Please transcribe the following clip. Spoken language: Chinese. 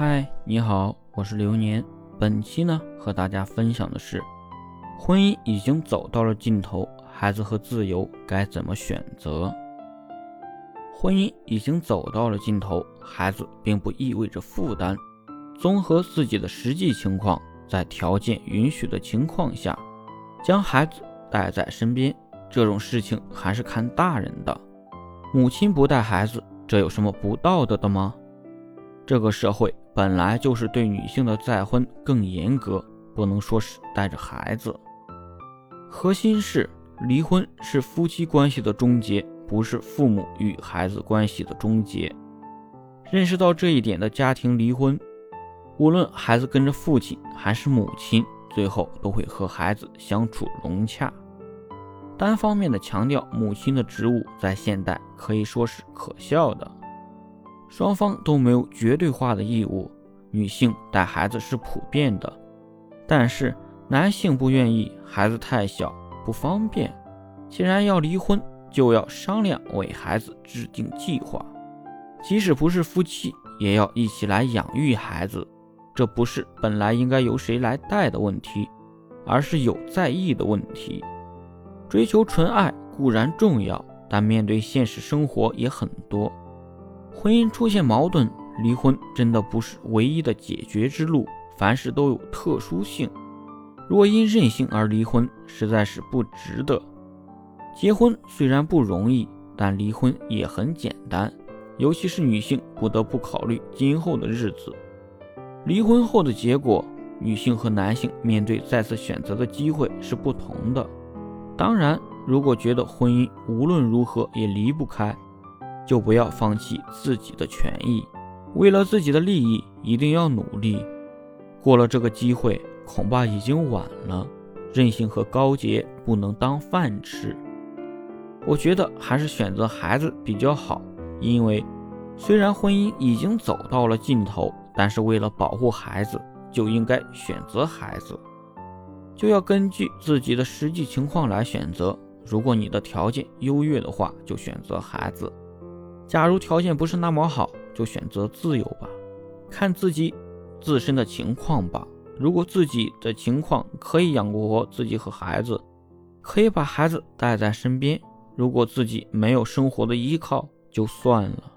嗨，你好，我是流年。本期呢，和大家分享的是，婚姻已经走到了尽头，孩子和自由该怎么选择？婚姻已经走到了尽头，孩子并不意味着负担。综合自己的实际情况，在条件允许的情况下，将孩子带在身边，这种事情还是看大人的。母亲不带孩子，这有什么不道德的吗？这个社会本来就是对女性的再婚更严格，不能说是带着孩子。核心是离婚是夫妻关系的终结，不是父母与孩子关系的终结。认识到这一点的家庭离婚，无论孩子跟着父亲还是母亲，最后都会和孩子相处融洽。单方面的强调母亲的职务，在现代可以说是可笑的。双方都没有绝对化的义务，女性带孩子是普遍的，但是男性不愿意，孩子太小不方便。既然要离婚，就要商量为孩子制定计划，即使不是夫妻，也要一起来养育孩子。这不是本来应该由谁来带的问题，而是有在意的问题。追求纯爱固然重要，但面对现实生活也很多。婚姻出现矛盾，离婚真的不是唯一的解决之路。凡事都有特殊性，若因任性而离婚，实在是不值得。结婚虽然不容易，但离婚也很简单。尤其是女性不得不考虑今后的日子。离婚后的结果，女性和男性面对再次选择的机会是不同的。当然，如果觉得婚姻无论如何也离不开，就不要放弃自己的权益，为了自己的利益，一定要努力。过了这个机会，恐怕已经晚了。任性和高洁不能当饭吃。我觉得还是选择孩子比较好，因为虽然婚姻已经走到了尽头，但是为了保护孩子，就应该选择孩子，就要根据自己的实际情况来选择。如果你的条件优越的话，就选择孩子。假如条件不是那么好，就选择自由吧，看自己自身的情况吧。如果自己的情况可以养活自己和孩子，可以把孩子带在身边；如果自己没有生活的依靠，就算了。